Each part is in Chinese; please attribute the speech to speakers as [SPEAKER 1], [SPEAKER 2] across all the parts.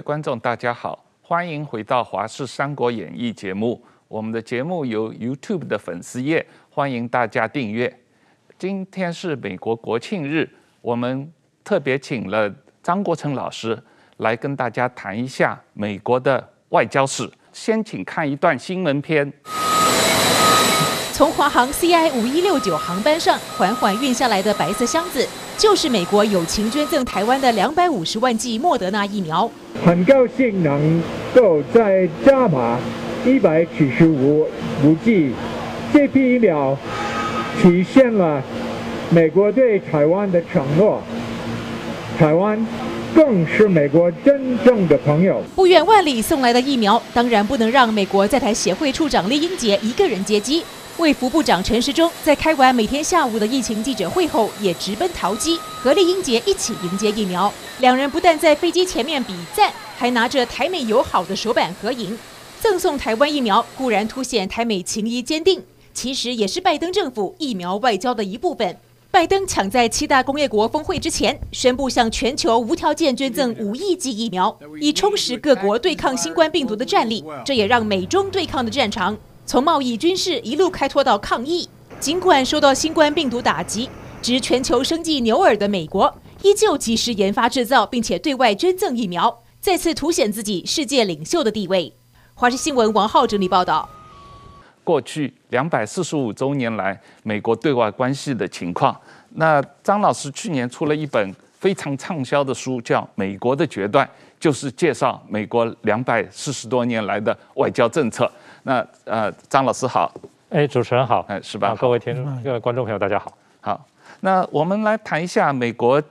[SPEAKER 1] 观众，大家好，欢迎回到《华视三国演义》节目。我们的节目由 YouTube 的粉丝页，欢迎大家订阅。今天是美国国庆日，我们特别请了张国成老师来跟大家谈一下美国的外交史。先请看一段新闻片。
[SPEAKER 2] 从华航 CI 五一六九航班上缓缓运下来的白色箱子，就是美国友情捐赠台湾的两百五十万剂莫德纳疫苗。
[SPEAKER 3] 很高兴能够在加码一百七十五五剂，这批疫苗体现了美国对台湾的承诺。台湾更是美国真正的朋友。
[SPEAKER 2] 不远万里送来的疫苗，当然不能让美国在台协会处长酈英杰一个人接机。卫福部长陈时中在开完每天下午的疫情记者会后，也直奔桃机，和丽英杰一起迎接疫苗。两人不但在飞机前面比赞，还拿着台美友好的手板合影。赠送台湾疫苗固然凸显台美情谊坚定，其实也是拜登政府疫苗外交的一部分。拜登抢在七大工业国峰会之前，宣布向全球无条件捐赠五亿剂疫苗，以充实各国对抗新冠病毒的战力。这也让美中对抗的战场。从贸易、军事一路开拓到抗疫，尽管受到新冠病毒打击，值全球生计牛耳的美国，依旧及时研发制造，并且对外捐赠疫苗，再次凸显自己世界领袖的地位。华视新闻王浩整理报道。
[SPEAKER 1] 过去两百四十五周年来，美国对外关系的情况。那张老师去年出了一本非常畅销的书，叫《美国的决断》，就是介绍美国两百四十多年来的外交政策。那呃，张老师好，
[SPEAKER 4] 哎，主持人好，
[SPEAKER 1] 哎，是吧？
[SPEAKER 4] 各位听众、各位观众朋友，大家好。
[SPEAKER 1] 好，那我们来谈一下美国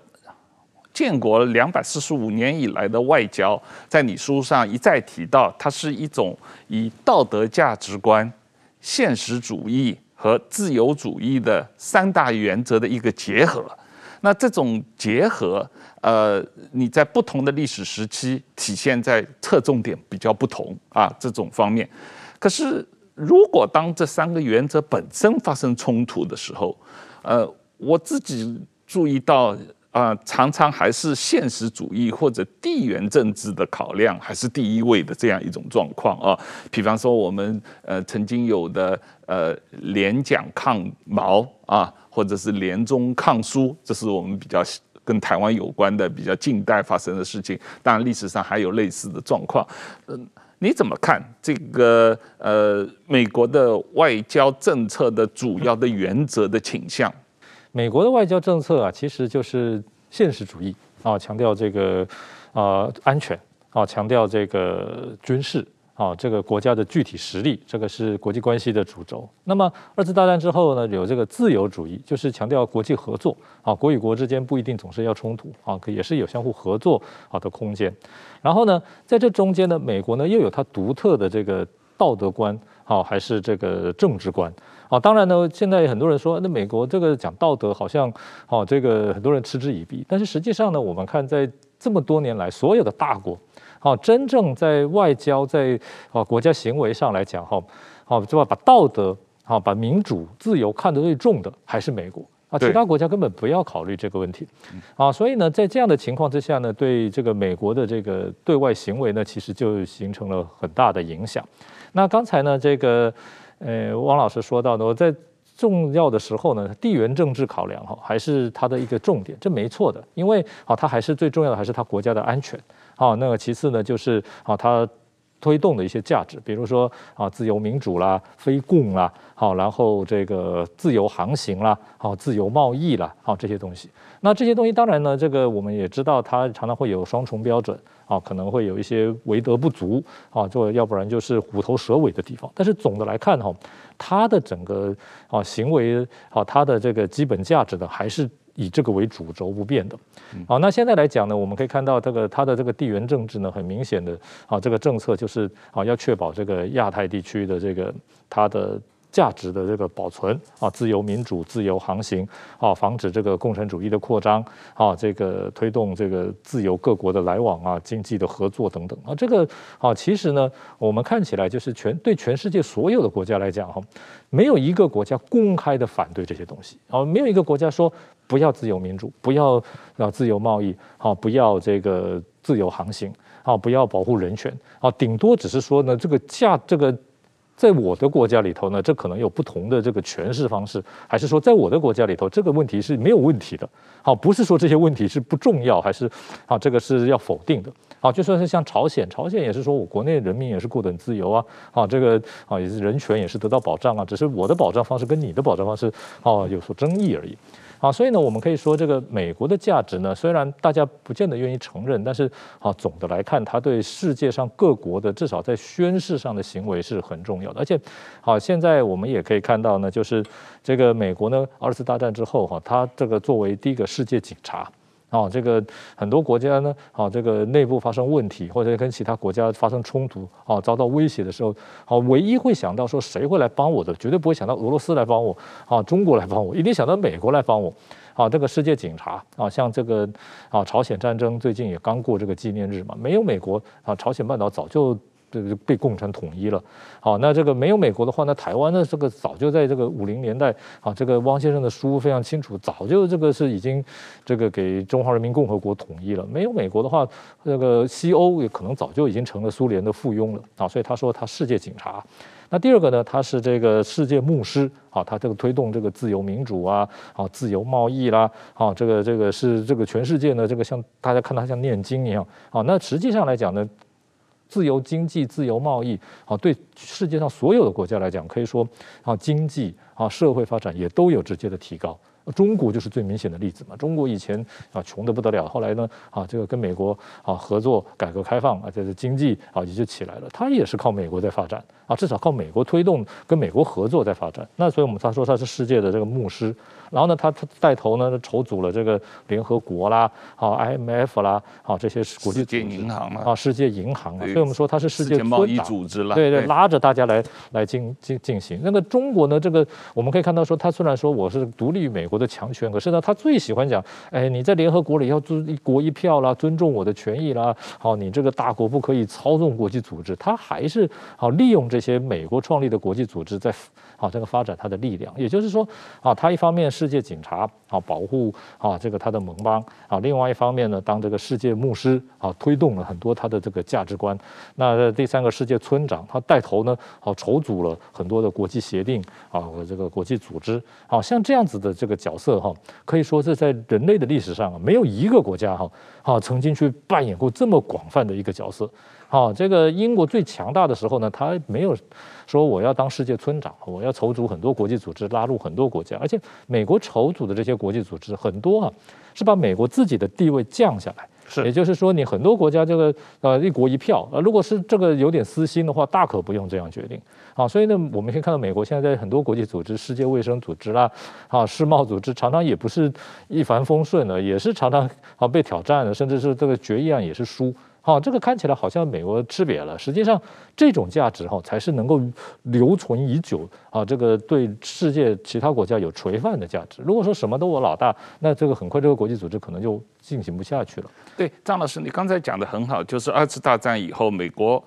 [SPEAKER 1] 建国两百四十五年以来的外交，在你书上一再提到，它是一种以道德价值观、现实主义和自由主义的三大原则的一个结合。那这种结合，呃，你在不同的历史时期体现在侧重点比较不同啊，这种方面。可是，如果当这三个原则本身发生冲突的时候，呃，我自己注意到啊、常常还是现实主义或者地缘政治的考量还是第一位的这样一种状况啊。比方说，我们呃曾经有的呃联蒋抗毛啊，或者是联中抗苏，这是我们比较跟台湾有关的比较近代发生的事情。当然，历史上还有类似的状况，嗯、你怎么看这个呃美国的外交政策的主要的原则的倾向？
[SPEAKER 4] 美国的外交政策啊，其实就是现实主义啊，强调这个呃安全啊，强调这个军事。啊，这个国家的具体实力，这个是国际关系的主轴。那么二次大战之后呢，有这个自由主义，就是强调国际合作。啊，国与国之间不一定总是要冲突，啊，可也是有相互合作好的空间。然后呢，在这中间呢，美国呢又有它独特的这个道德观，啊，还是这个政治观。啊，当然呢，现在很多人说，那美国这个讲道德，好像，啊，这个很多人嗤之以鼻。但是实际上呢，我们看在这么多年来，所有的大国。好，真正在外交在啊国家行为上来讲，哈，好，就要把道德啊，把民主自由看得最重的还是美国啊，其他国家根本不要考虑这个问题啊。所以呢，在这样的情况之下呢，对这个美国的这个对外行为呢，其实就形成了很大的影响。那刚才呢，这个呃，汪老师说到呢，我在重要的时候呢，地缘政治考量哈，还是它的一个重点，这没错的，因为啊，它还是最重要的，还是它国家的安全。好，那个其次呢，就是啊，它推动的一些价值，比如说啊，自由民主啦，非共啦，好，然后这个自由航行啦，好，自由贸易啦，好，这些东西。那这些东西当然呢，这个我们也知道，它常常会有双重标准啊，可能会有一些为德不足啊，就要不然就是虎头蛇尾的地方。但是总的来看哈，它的整个啊行为啊，它的这个基本价值呢，还是。以这个为主轴不变的，好，那现在来讲呢，我们可以看到这个它的这个地缘政治呢，很明显的啊，这个政策就是啊，要确保这个亚太地区的这个它的。价值的这个保存啊，自由民主、自由航行啊，防止这个共产主义的扩张啊，这个推动这个自由各国的来往啊，经济的合作等等啊，这个啊，其实呢，我们看起来就是全对全世界所有的国家来讲哈，没有一个国家公开的反对这些东西啊，没有一个国家说不要自由民主，不要啊自由贸易，啊，不要这个自由航行。啊，不要保护人权啊，顶多只是说呢，这个价这个。在我的国家里头呢，这可能有不同的这个诠释方式，还是说在我的国家里头，这个问题是没有问题的？好，不是说这些问题是不重要，还是啊，这个是要否定的？好，就算是像朝鲜，朝鲜也是说我国内人民也是过得很自由啊，啊，这个啊也是人权也是得到保障啊，只是我的保障方式跟你的保障方式啊有所争议而已。啊，所以呢，我们可以说，这个美国的价值呢，虽然大家不见得愿意承认，但是啊，总的来看，它对世界上各国的至少在宣誓上的行为是很重要的。而且，好，现在我们也可以看到呢，就是这个美国呢，二次大战之后哈，它这个作为第一个世界警察。啊，这个很多国家呢，啊，这个内部发生问题，或者跟其他国家发生冲突，啊，遭到威胁的时候，啊，唯一会想到说谁会来帮我的，绝对不会想到俄罗斯来帮我，啊，中国来帮我，一定想到美国来帮我，啊，这个世界警察，啊，像这个，啊，朝鲜战争最近也刚过这个纪念日嘛，没有美国，啊，朝鲜半岛早就。这个被共产统一了，好，那这个没有美国的话，那台湾呢？这个早就在这个五零年代，啊，这个汪先生的书非常清楚，早就这个是已经这个给中华人民共和国统一了。没有美国的话，这个西欧也可能早就已经成了苏联的附庸了啊。所以他说他世界警察。那第二个呢，他是这个世界牧师啊，他这个推动这个自由民主啊，啊，自由贸易啦，啊，这个这个是这个全世界呢，这个像大家看他像念经一样啊。那实际上来讲呢。自由经济、自由贸易，啊，对世界上所有的国家来讲，可以说啊，经济啊，社会发展也都有直接的提高。中国就是最明显的例子嘛。中国以前啊，穷得不得了，后来呢，啊，这个跟美国啊合作，改革开放啊，这个经济啊也就起来了。它也是靠美国在发展啊，至少靠美国推动，跟美国合作在发展。那所以我们他说他是世界的这个牧师。然后呢，他他带头呢，筹组了这个联合国啦，啊，IMF 啦，啊，这些国际组织
[SPEAKER 1] 银行
[SPEAKER 4] 啊，世界银行啊，所以我们说他是世界
[SPEAKER 1] 贸易组织了，
[SPEAKER 4] 对对，拉着大家来来进进进行。那个中国呢，这个我们可以看到说，他虽然说我是独立于美国的强权，可是呢，他最喜欢讲，哎，你在联合国里要尊一国一票啦，尊重我的权益啦，好，你这个大国不可以操纵国际组织，他还是好利用这些美国创立的国际组织在。好，这个发展他的力量，也就是说，啊，他一方面世界警察，啊，保护啊这个他的盟邦，啊，另外一方面呢，当这个世界牧师，啊，推动了很多他的这个价值观。那第三个世界村长，他带头呢，啊，筹组了很多的国际协定，啊，和这个国际组织，好像这样子的这个角色，哈，可以说是在人类的历史上啊，没有一个国家，哈，啊，曾经去扮演过这么广泛的一个角色。好，这个英国最强大的时候呢，他没有说我要当世界村长，我要筹组很多国际组织，拉入很多国家。而且美国筹组的这些国际组织很多啊，是把美国自己的地位降下来。是，也就是说，你很多国家这个呃一国一票，呃，如果是这个有点私心的话，大可不用这样决定。啊，所以呢，我们可以看到美国现在在很多国际组织，世界卫生组织啦，啊，世贸组织，常常也不是一帆风顺的，也是常常啊被挑战的，甚至是这个决议案也是输。好，这个看起来好像美国吃瘪了，实际上这种价值哈才是能够留存已久啊，这个对世界其他国家有垂范的价值。如果说什么都我老大，那这个很快这个国际组织可能就进行不下去了。
[SPEAKER 1] 对，张老师，你刚才讲的很好，就是二次大战以后，美国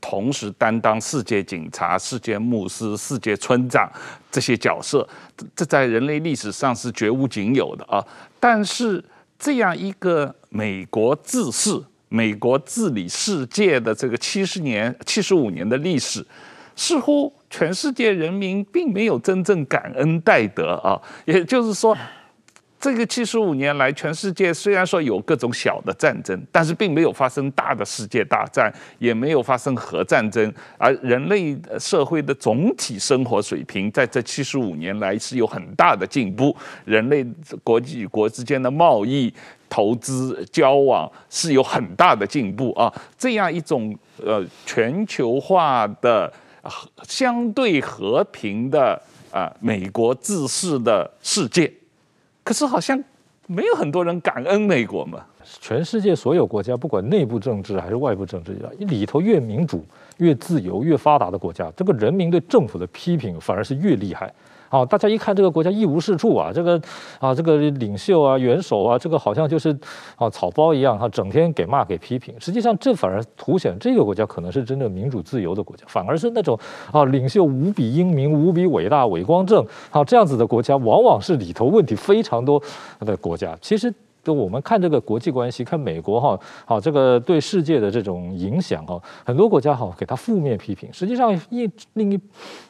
[SPEAKER 1] 同时担当世界警察、世界牧师、世界村长这些角色，这在人类历史上是绝无仅有的啊。但是这样一个美国自恃。美国治理世界的这个七十年、七十五年的历史，似乎全世界人民并没有真正感恩戴德啊。也就是说，这个七十五年来，全世界虽然说有各种小的战争，但是并没有发生大的世界大战，也没有发生核战争。而人类社会的总体生活水平，在这七十五年来是有很大的进步。人类国际与国之间的贸易。投资交往是有很大的进步啊，这样一种呃全球化的相对和平的啊美国自恃的世界，可是好像没有很多人感恩美国嘛。
[SPEAKER 4] 全世界所有国家，不管内部政治还是外部政治，里头越民主、越自由、越发达的国家，这个人民对政府的批评反而是越厉害。好，大家一看这个国家一无是处啊，这个啊，这个领袖啊、元首啊，这个好像就是啊草包一样，哈整天给骂、给批评。实际上，这反而凸显这个国家可能是真正民主自由的国家，反而是那种啊领袖无比英明、无比伟大、伟光正啊这样子的国家，往往是里头问题非常多的国家。其实。就我们看这个国际关系，看美国哈，好这个对世界的这种影响哈，很多国家哈给他负面批评，实际上一另一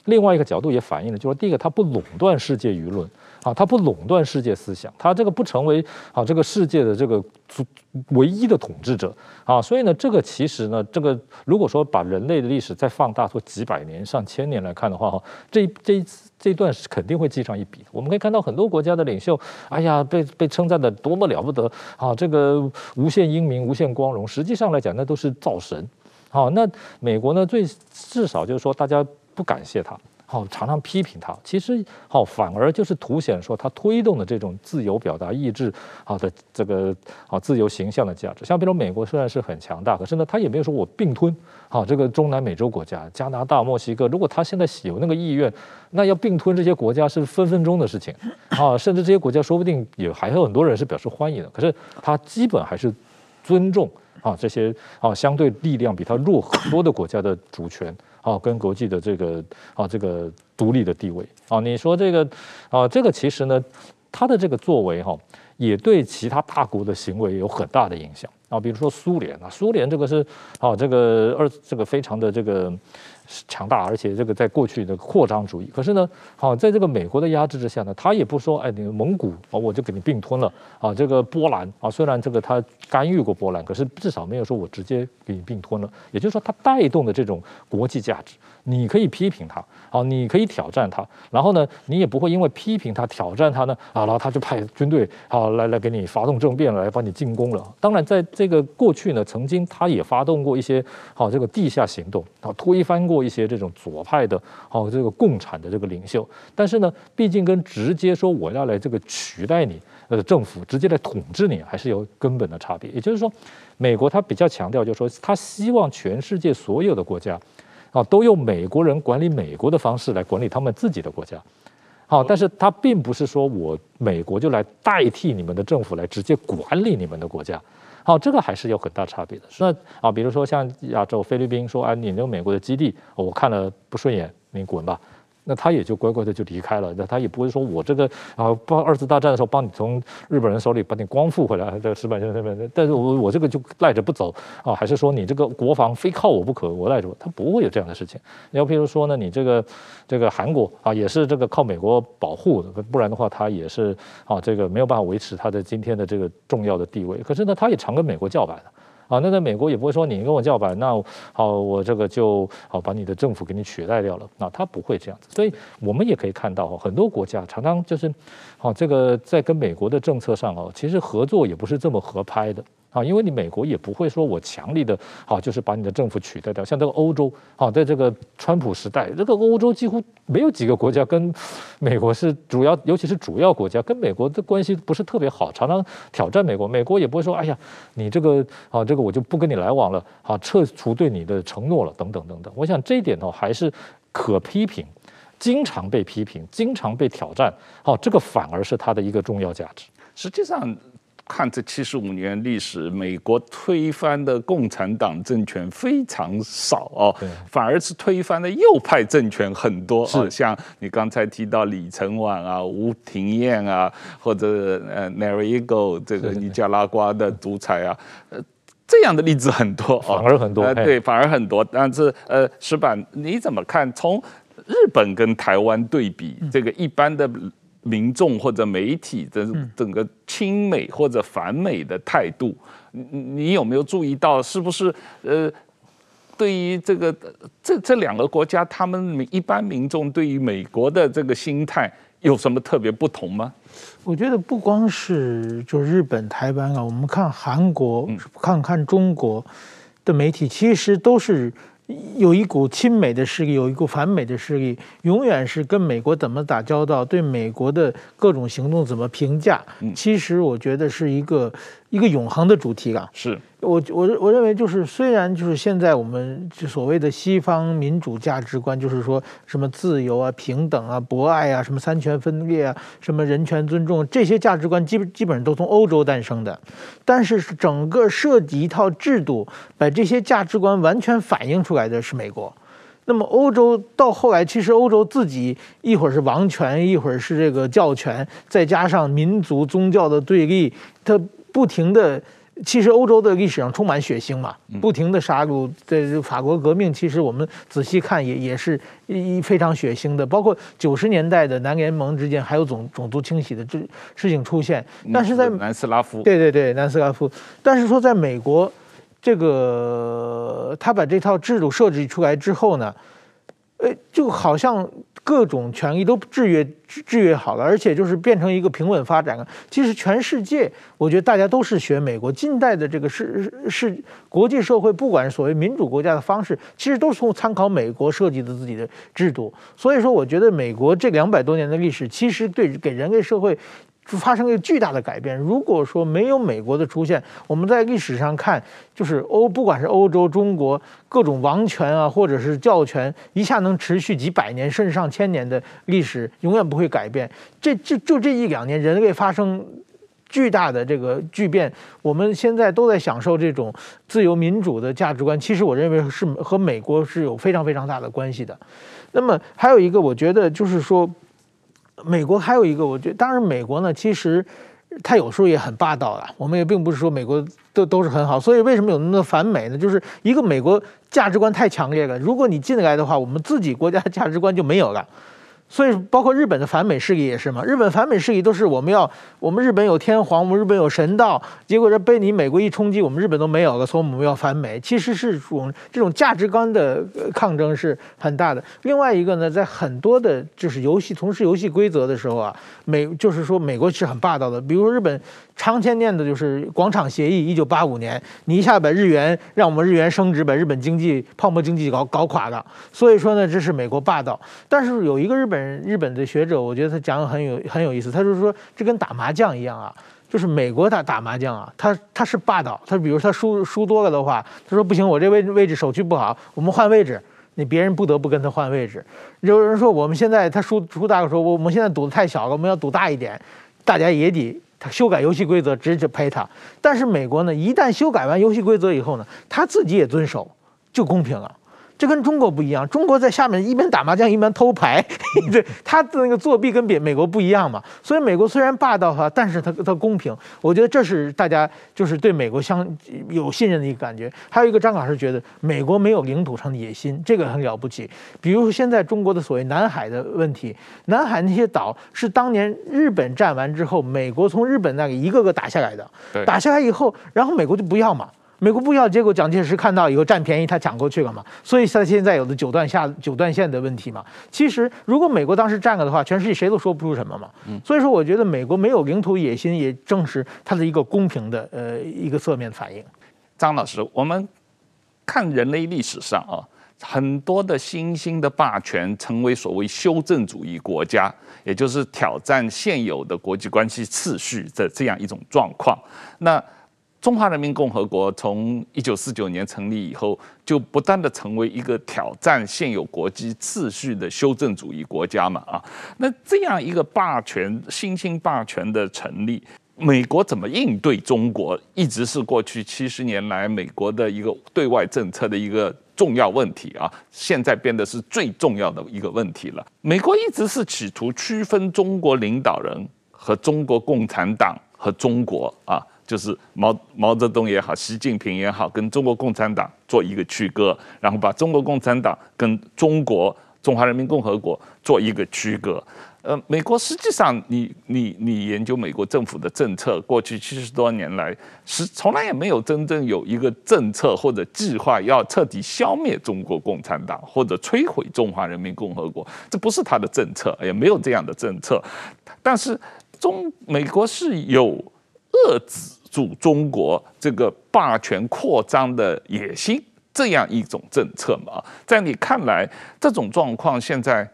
[SPEAKER 4] 另外一个角度也反映了，就是第一个他不垄断世界舆论。啊，它不垄断世界思想，它这个不成为啊这个世界的这个主唯一的统治者啊，所以呢，这个其实呢，这个如果说把人类的历史再放大做几百年、上千年来看的话，哈，这这一次这一段是肯定会记上一笔。我们可以看到很多国家的领袖，哎呀，被被称赞的多么了不得啊，这个无限英明、无限光荣，实际上来讲，那都是造神。好，那美国呢，最至少就是说，大家不感谢他。好，常常批评他，其实好，反而就是凸显说他推动的这种自由表达意志，好的这个好自由形象的价值。像比如美国虽然是很强大，可是呢，他也没有说我并吞好这个中南美洲国家，加拿大、墨西哥。如果他现在有那个意愿，那要并吞这些国家是分分钟的事情啊，甚至这些国家说不定也还有很多人是表示欢迎的。可是他基本还是尊重啊这些啊相对力量比他弱很多的国家的主权。啊，跟国际的这个啊，这个独立的地位啊，你说这个啊，这个其实呢，他的这个作为哈，也对其他大国的行为有很大的影响啊。比如说苏联啊，苏联这个是啊，这个二这个非常的这个。强大，而且这个在过去的扩张主义，可是呢，好，在这个美国的压制之下呢，他也不说，哎，你蒙古啊，我就给你并吞了啊，这个波兰啊，虽然这个他干预过波兰，可是至少没有说我直接给你并吞了。也就是说，他带动的这种国际价值，你可以批评他，啊，你可以挑战他，然后呢，你也不会因为批评他、挑战他呢，啊，然后他就派军队啊来来给你发动政变来帮你进攻了。当然，在这个过去呢，曾经他也发动过一些好这个地下行动啊，推翻过。一些这种左派的，好，这个共产的这个领袖，但是呢，毕竟跟直接说我要来这个取代你呃政府，直接来统治你，还是有根本的差别。也就是说，美国他比较强调，就是说他希望全世界所有的国家，啊，都用美国人管理美国的方式来管理他们自己的国家，好，但是他并不是说我美国就来代替你们的政府来直接管理你们的国家。好，这个还是有很大差别的。那啊，比如说像亚洲菲律宾说，啊，你那个美国的基地，我看了不顺眼，你滚吧。那他也就乖乖的就离开了，那他也不会说我这个啊，帮二次大战的时候帮你从日本人手里把你光复回来，这个石板先生，但是我我这个就赖着不走啊，还是说你这个国防非靠我不可，我赖着，他不会有这样的事情。你要譬如说呢，你这个这个韩国啊，也是这个靠美国保护的，不然的话他也是啊，这个没有办法维持他的今天的这个重要的地位。可是呢，他也常跟美国叫板的。啊，那在美国也不会说你跟我叫板，那好，我这个就好把你的政府给你取代掉了。那他不会这样子，所以我们也可以看到，很多国家常常就是，好，这个在跟美国的政策上哦，其实合作也不是这么合拍的。啊，因为你美国也不会说我强力的，啊，就是把你的政府取代掉。像这个欧洲，啊，在这个川普时代，这个欧洲几乎没有几个国家跟美国是主要，尤其是主要国家跟美国的关系不是特别好，常常挑战美国。美国也不会说，哎呀，你这个啊，这个我就不跟你来往了，啊，撤除对你的承诺了，等等等等。我想这一点呢，还是可批评，经常被批评，经常被挑战。好，这个反而是它的一个重要价值。
[SPEAKER 1] 实际上。看这七十五年历史，美国推翻的共产党政权非常少哦，反而是推翻的右派政权很多哦，像你刚才提到李承晚啊、吴廷艳啊，或者呃 Nariego 这个尼加拉瓜的独裁啊，呃，这样的例子很多，
[SPEAKER 4] 反而很多，
[SPEAKER 1] 呃，对，反而很多。但是呃，石板你怎么看？从日本跟台湾对比，这个一般的。民众或者媒体的整个亲美或者反美的态度，你你有没有注意到？是不是呃，对于这个这这两个国家，他们一般民众对于美国的这个心态有什么特别不同吗？
[SPEAKER 5] 我觉得不光是就日本、台湾啊，我们看韩国、看看中国的媒体，其实都是。有一股亲美的势力，有一股反美的势力，永远是跟美国怎么打交道，对美国的各种行动怎么评价。其实我觉得是一个。一个永恒的主题啊，
[SPEAKER 1] 是
[SPEAKER 5] 我我我认为就是虽然就是现在我们所谓的西方民主价值观，就是说什么自由啊、平等啊、博爱啊、什么三权分立啊、什么人权尊重这些价值观，基本基本上都从欧洲诞生的，但是整个设计一套制度，把这些价值观完全反映出来的是美国。那么欧洲到后来，其实欧洲自己一会儿是王权，一会儿是这个教权，再加上民族宗教的对立，它。不停的。其实欧洲的历史上充满血腥嘛，不停的杀戮。这法国革命，其实我们仔细看也也是一非常血腥的。包括九十年代的南联盟之间还有种种族清洗的这事情出现。但是在
[SPEAKER 1] 南斯拉夫，
[SPEAKER 5] 对对对，南斯拉夫。但是说在美国，这个他把这套制度设置出来之后呢，呃，就好像。各种权益都制约制约好了，而且就是变成一个平稳发展了。其实全世界，我觉得大家都是学美国近代的这个是是国际社会，不管是所谓民主国家的方式，其实都是从参考美国设计的自己的制度。所以说，我觉得美国这两百多年的历史，其实对给人类社会。发生了一个巨大的改变。如果说没有美国的出现，我们在历史上看，就是欧，不管是欧洲、中国各种王权啊，或者是教权，一下能持续几百年甚至上千年的历史，永远不会改变。这这就这一两年，人类发生巨大的这个巨变。我们现在都在享受这种自由民主的价值观，其实我认为是和美国是有非常非常大的关系的。那么还有一个，我觉得就是说。美国还有一个，我觉得，当然美国呢，其实他有时候也很霸道的。我们也并不是说美国都都是很好，所以为什么有那么多反美呢？就是一个美国价值观太强烈了，如果你进来的话，我们自己国家的价值观就没有了。所以，包括日本的反美势力也是嘛。日本反美势力都是我们要，我们日本有天皇，我们日本有神道，结果这被你美国一冲击，我们日本都没有了，所以我们要反美。其实是种这种价值观的抗争是很大的。另外一个呢，在很多的就是游戏，从事游戏规则的时候啊，美就是说美国是很霸道的。比如说日本常年念的就是广场协议，一九八五年，你一下把日元让我们日元升值，把日本经济泡沫经济搞搞垮了。所以说呢，这是美国霸道。但是有一个日本。日本的学者，我觉得他讲的很有很有意思。他就是说，这跟打麻将一样啊，就是美国他打麻将啊，他他是霸道。他比如他输输多了的话，他说不行，我这位位置手气不好，我们换位置。你别人不得不跟他换位置。有人说我们现在他输输大了，说我们现在赌的太小了，我们要赌大一点，大家也得他修改游戏规则，直接赔他。但是美国呢，一旦修改完游戏规则以后呢，他自己也遵守，就公平了。这跟中国不一样，中国在下面一边打麻将一边偷牌，对，他的那个作弊跟别美国不一样嘛。所以美国虽然霸道哈，但是他他公平，我觉得这是大家就是对美国相有信任的一个感觉。还有一个张老师觉得美国没有领土上的野心，这个很了不起。比如现在中国的所谓南海的问题，南海那些岛是当年日本占完之后，美国从日本那里一个个打下来的，打下来以后，然后美国就不要嘛。美国不要，结果蒋介石看到以后占便宜，他抢过去了嘛，所以他现在有的九段下九段线的问题嘛。其实如果美国当时占了的话，全世界谁都说不出什么嘛。所以说，我觉得美国没有领土野心，也正是它的一个公平的呃一个侧面反应。
[SPEAKER 1] 张老师，我们看人类历史上啊，很多的新兴的霸权成为所谓修正主义国家，也就是挑战现有的国际关系秩序的这样一种状况。那中华人民共和国从一九四九年成立以后，就不断地成为一个挑战现有国际秩序的修正主义国家嘛啊，那这样一个霸权新兴霸权的成立，美国怎么应对中国，一直是过去七十年来美国的一个对外政策的一个重要问题啊，现在变得是最重要的一个问题了。美国一直是企图区分中国领导人和中国共产党和中国啊。就是毛毛泽东也好，习近平也好，跟中国共产党做一个区隔，然后把中国共产党跟中国中华人民共和国做一个区隔。呃，美国实际上你，你你研究美国政府的政策，过去七十多年来是从来也没有真正有一个政策或者计划要彻底消灭中国共产党或者摧毁中华人民共和国，这不是他的政策，也没有这样的政策。但是中美国是有遏制。主中国这个霸权扩张的野心，这样一种政策嘛？在你看来，这种状况现在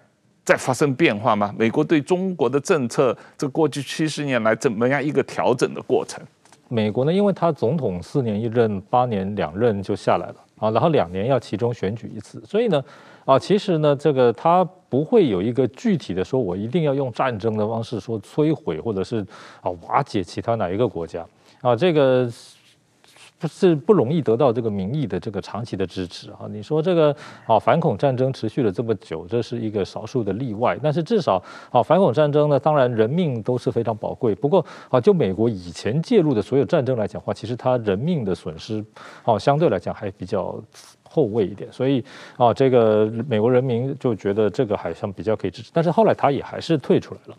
[SPEAKER 1] 在发生变化吗？美国对中国的政策，这过去七十年来怎么样一个调整的过程？
[SPEAKER 4] 美国呢，因为他总统四年一任，八年两任就下来了啊，然后两年要其中选举一次，所以呢，啊，其实呢，这个他不会有一个具体的说，我一定要用战争的方式说摧毁或者是啊瓦解其他哪一个国家。啊，这个不是不容易得到这个民意的这个长期的支持啊。你说这个啊反恐战争持续了这么久，这是一个少数的例外。但是至少啊反恐战争呢，当然人命都是非常宝贵。不过啊，就美国以前介入的所有战争来讲的话，其实它人命的损失啊相对来讲还比较后卫一点。所以啊，这个美国人民就觉得这个好像比较可以支持。但是后来他也还是退出来了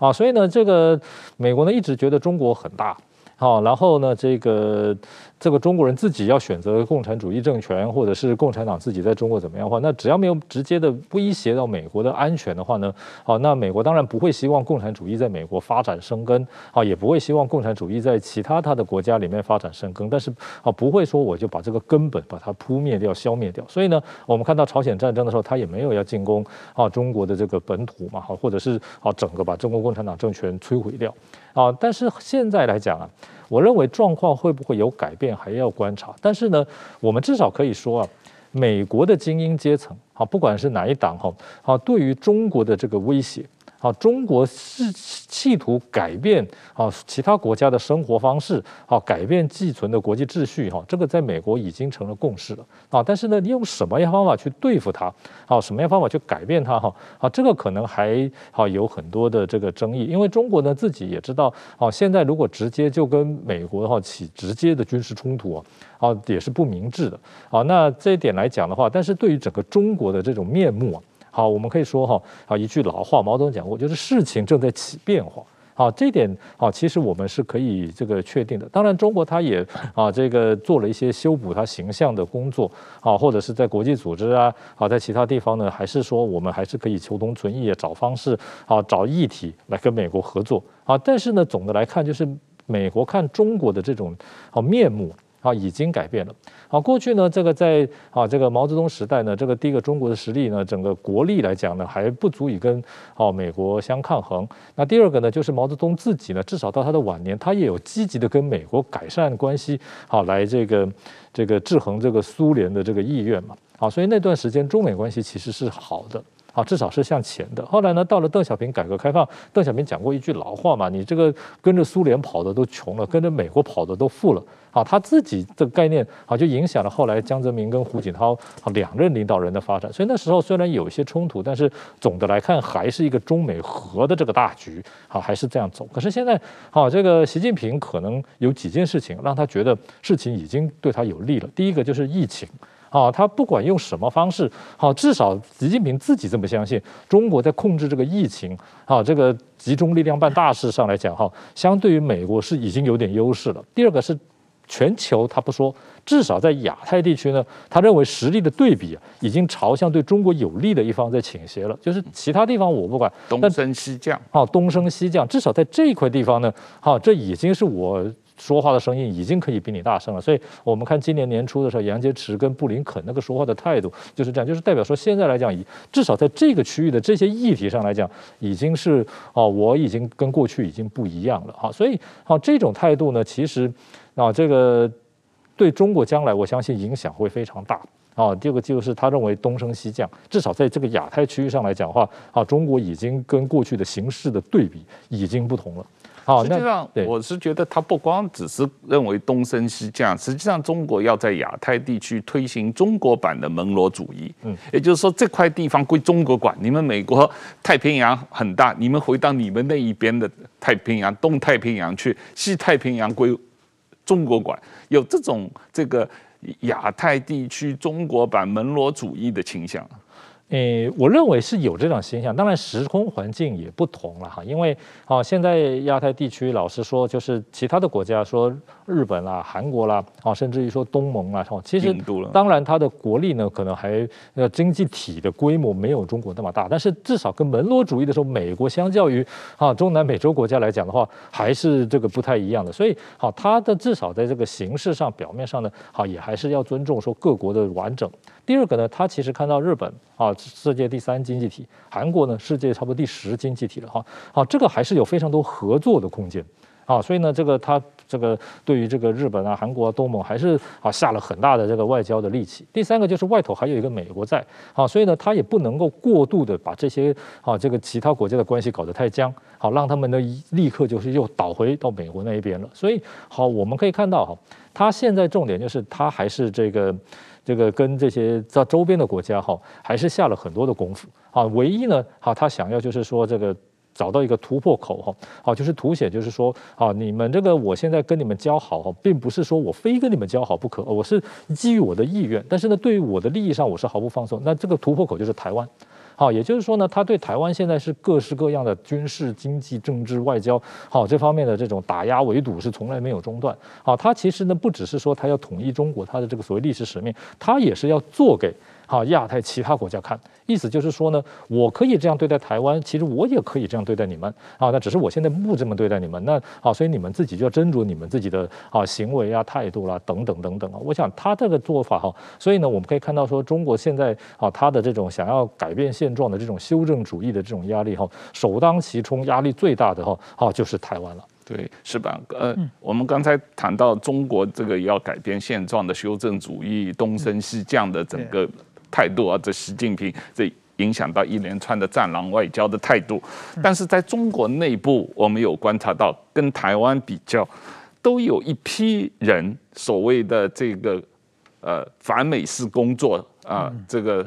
[SPEAKER 4] 啊。所以呢，这个美国呢一直觉得中国很大。好，然后呢，这个这个中国人自己要选择共产主义政权，或者是共产党自己在中国怎么样的话，那只要没有直接的威胁到美国的安全的话呢，好，那美国当然不会希望共产主义在美国发展生根，好，也不会希望共产主义在其他他的国家里面发展生根，但是啊，不会说我就把这个根本把它扑灭掉、消灭掉。所以呢，我们看到朝鲜战争的时候，他也没有要进攻啊中国的这个本土嘛，好，或者是啊整个把中国共产党政权摧毁掉。啊，但是现在来讲啊，我认为状况会不会有改变还要观察。但是呢，我们至少可以说啊，美国的精英阶层，啊，不管是哪一党哈，啊，对于中国的这个威胁。好，中国是企图改变啊其他国家的生活方式，好，改变寄存的国际秩序，哈，这个在美国已经成了共识了啊。但是呢，你用什么样方法去对付它？好，什么样方法去改变它？哈，啊，这个可能还好有很多的这个争议，因为中国呢自己也知道，啊，现在如果直接就跟美国的话起直接的军事冲突啊，啊，也是不明智的啊。那这一点来讲的话，但是对于整个中国的这种面目啊。好，我们可以说哈，啊，一句老话，毛泽东讲过，就是事情正在起变化。好，这点啊，其实我们是可以这个确定的。当然，中国它也啊，这个做了一些修补它形象的工作啊，或者是在国际组织啊，啊，在其他地方呢，还是说我们还是可以求同存异，找方式啊，找议题来跟美国合作啊。但是呢，总的来看，就是美国看中国的这种啊面目。啊，已经改变了。啊，过去呢，这个在啊这个毛泽东时代呢，这个第一个中国的实力呢，整个国力来讲呢，还不足以跟啊美国相抗衡。那第二个呢，就是毛泽东自己呢，至少到他的晚年，他也有积极的跟美国改善关系，好来这个这个制衡这个苏联的这个意愿嘛。啊，所以那段时间中美关系其实是好的。啊，至少是向前的。后来呢，到了邓小平改革开放，邓小平讲过一句老话嘛：“你这个跟着苏联跑的都穷了，跟着美国跑的都富了。”啊，他自己的概念啊，就影响了后来江泽民跟胡锦涛啊两任领导人的发展。所以那时候虽然有一些冲突，但是总的来看还是一个中美和的这个大局啊，还是这样走。可是现在，啊，这个习近平可能有几件事情让他觉得事情已经对他有利了。第一个就是疫情。啊，他不管用什么方式，好，至少习近平自己这么相信，中国在控制这个疫情，啊，这个集中力量办大事上来讲，哈，相对于美国是已经有点优势了。第二个是全球，他不说，至少在亚太地区呢，他认为实力的对比啊，已经朝向对中国有利的一方在倾斜了。就是其他地方我不管，
[SPEAKER 1] 东升西降，
[SPEAKER 4] 啊，东升西降，至少在这一块地方呢，哈，这已经是我。说话的声音已经可以比你大声了，所以我们看今年年初的时候，杨洁篪跟布林肯那个说话的态度就是这样，就是代表说现在来讲，至少在这个区域的这些议题上来讲，已经是哦，我已经跟过去已经不一样了哈，所以啊，这种态度呢，其实啊，这个对中国将来我相信影响会非常大啊。这个就是他认为东升西降，至少在这个亚太区域上来讲话啊，中国已经跟过去的形势的对比已经不同了。
[SPEAKER 1] 实际上，我是觉得他不光只是认为东升西降，实际上中国要在亚太地区推行中国版的门罗主义。嗯，也就是说这块地方归中国管，你们美国太平洋很大，你们回到你们那一边的太平洋、东太平洋去，西太平洋归中国管，有这种这个亚太地区中国版门罗主义的倾向。
[SPEAKER 4] 诶，我认为是有这种现象，当然时空环境也不同了哈，因为啊，现在亚太地区老实说，就是其他的国家说日本啦、韩国啦，啊，甚至于说东盟啊，其实当然它的国力呢，可能还呃经济体的规模没有中国那么大，但是至少跟门罗主义的时候，美国相较于啊中南美洲国家来讲的话，还是这个不太一样的，所以好，它的至少在这个形式上、表面上呢，好也还是要尊重说各国的完整。第二个呢，他其实看到日本啊，世界第三经济体；韩国呢，世界差不多第十经济体了哈。好，这个还是有非常多合作的空间啊，所以呢，这个他这个对于这个日本啊、韩国啊、东盟还是啊下了很大的这个外交的力气。第三个就是外头还有一个美国在啊，所以呢，他也不能够过度的把这些啊这个其他国家的关系搞得太僵，好让他们呢立刻就是又倒回到美国那一边了。所以好，我们可以看到哈，他现在重点就是他还是这个。这个跟这些在周边的国家哈，还是下了很多的功夫啊。唯一呢，哈，他想要就是说这个找到一个突破口哈，好，就是凸显就是说啊，你们这个我现在跟你们交好哈，并不是说我非跟你们交好不可，我是基于我的意愿，但是呢，对于我的利益上，我是毫不放松。那这个突破口就是台湾。好，也就是说呢，他对台湾现在是各式各样的军事、经济、政治、外交，好这方面的这种打压围堵是从来没有中断。好，他其实呢不只是说他要统一中国，他的这个所谓历史使命，他也是要做给。好，亚太其他国家看，意思就是说呢，我可以这样对待台湾，其实我也可以这样对待你们啊。那只是我现在不这么对待你们，那啊，所以你们自己就要斟酌你们自己的啊行为啊、态度啦、啊、等等等等啊。我想他这个做法哈，所以呢，我们可以看到说，中国现在啊，他的这种想要改变现状的这种修正主义的这种压力哈，首当其冲，压力最大的哈，好就是台湾了。
[SPEAKER 1] 对，是吧？呃，我们刚才谈到中国这个要改变现状的修正主义，东升西降的整个。态度啊，这习近平这影响到一连串的战狼外交的态度，但是在中国内部，我们有观察到，跟台湾比较，都有一批人所谓的这个呃反美式工作啊，这个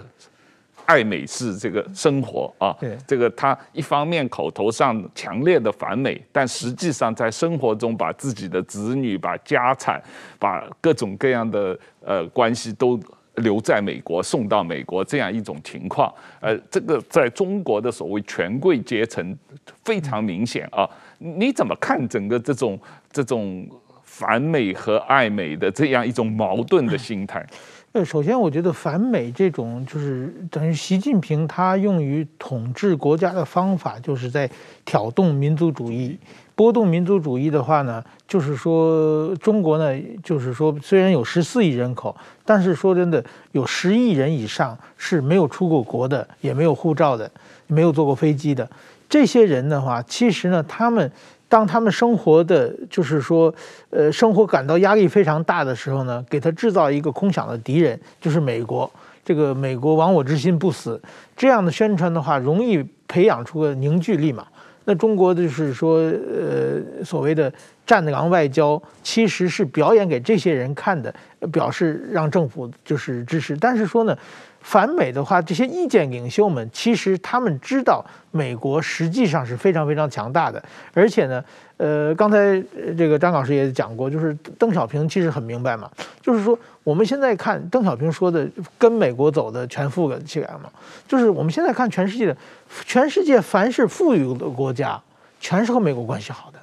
[SPEAKER 1] 爱美式这个生活啊，这个他一方面口头上强烈的反美，但实际上在生活中把自己的子女、把家产、把各种各样的呃关系都。留在美国，送到美国这样一种情况，呃，这个在中国的所谓权贵阶层非常明显啊。你怎么看整个这种这种反美和爱美的这样一种矛盾的心态？
[SPEAKER 5] 呃，首先我觉得反美这种就是等于习近平他用于统治国家的方法，就是在挑动民族主义。波动民族主义的话呢，就是说中国呢，就是说虽然有十四亿人口，但是说真的，有十亿人以上是没有出过国的，也没有护照的，没有坐过飞机的。这些人的话，其实呢，他们当他们生活的，就是说，呃，生活感到压力非常大的时候呢，给他制造一个空想的敌人，就是美国。这个美国亡我之心不死，这样的宣传的话，容易培养出个凝聚力嘛。那中国就是说，呃，所谓的战狼外交，其实是表演给这些人看的，表示让政府就是支持。但是说呢，反美的话，这些意见领袖们其实他们知道美国实际上是非常非常强大的，而且呢。呃，刚才这个张老师也讲过，就是邓小平其实很明白嘛，就是说我们现在看邓小平说的跟美国走的全富起来嘛，就是我们现在看全世界的，全世界凡是富裕的国家，全是和美国关系好的，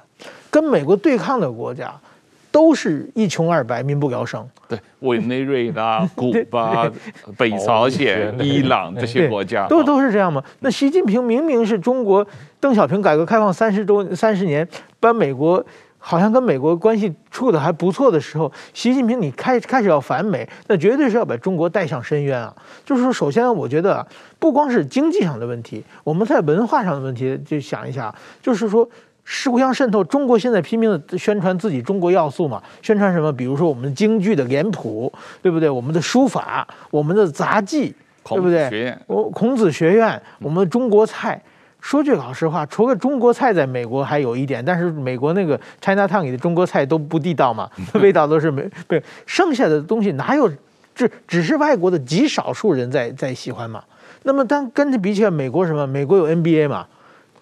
[SPEAKER 5] 跟美国对抗的国家。都是一穷二白，民不聊生。
[SPEAKER 1] 对，委内瑞拉、古巴、北朝鲜、伊朗这些国家，
[SPEAKER 5] 都都是这样吗？那习近平明明是中国，邓小平改革开放三十周三十年，把美国好像跟美国关系处得还不错的时候，习近平你开开始要反美，那绝对是要把中国带向深渊啊！就是说，首先我觉得不光是经济上的问题，我们在文化上的问题就想一下，就是说。是互相渗透。中国现在拼命的宣传自己中国要素嘛？宣传什么？比如说我们的京剧的脸谱，对不对？我们的书法，我们的杂技，对不对？我孔子学院，我们的中国菜。说句老实话，除了中国菜在美国还有一点，但是美国那个 China Town 里的中国菜都不地道嘛，味道都是没对。剩下的东西哪有？这只是外国的极少数人在在喜欢嘛。那么当跟着比起来，美国什么？美国有 NBA 嘛？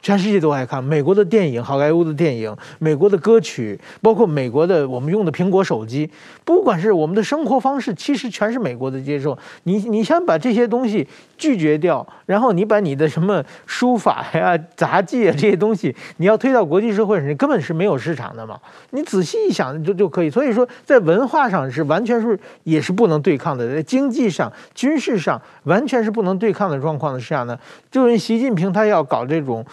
[SPEAKER 5] 全世界都爱看美国的电影，好莱坞的电影，美国的歌曲，包括美国的我们用的苹果手机，不管是我们的生活方式，其实全是美国的接受。你你先把这些东西拒绝掉，然后你把你的什么书法呀、杂技啊这些东西，你要推到国际社会上，你根本是没有市场的嘛。你仔细一想就就可以。所以说，在文化上是完全是也是不能对抗的，在经济上、军事上完全是不能对抗的状况之下呢，就是习近平他要搞这种。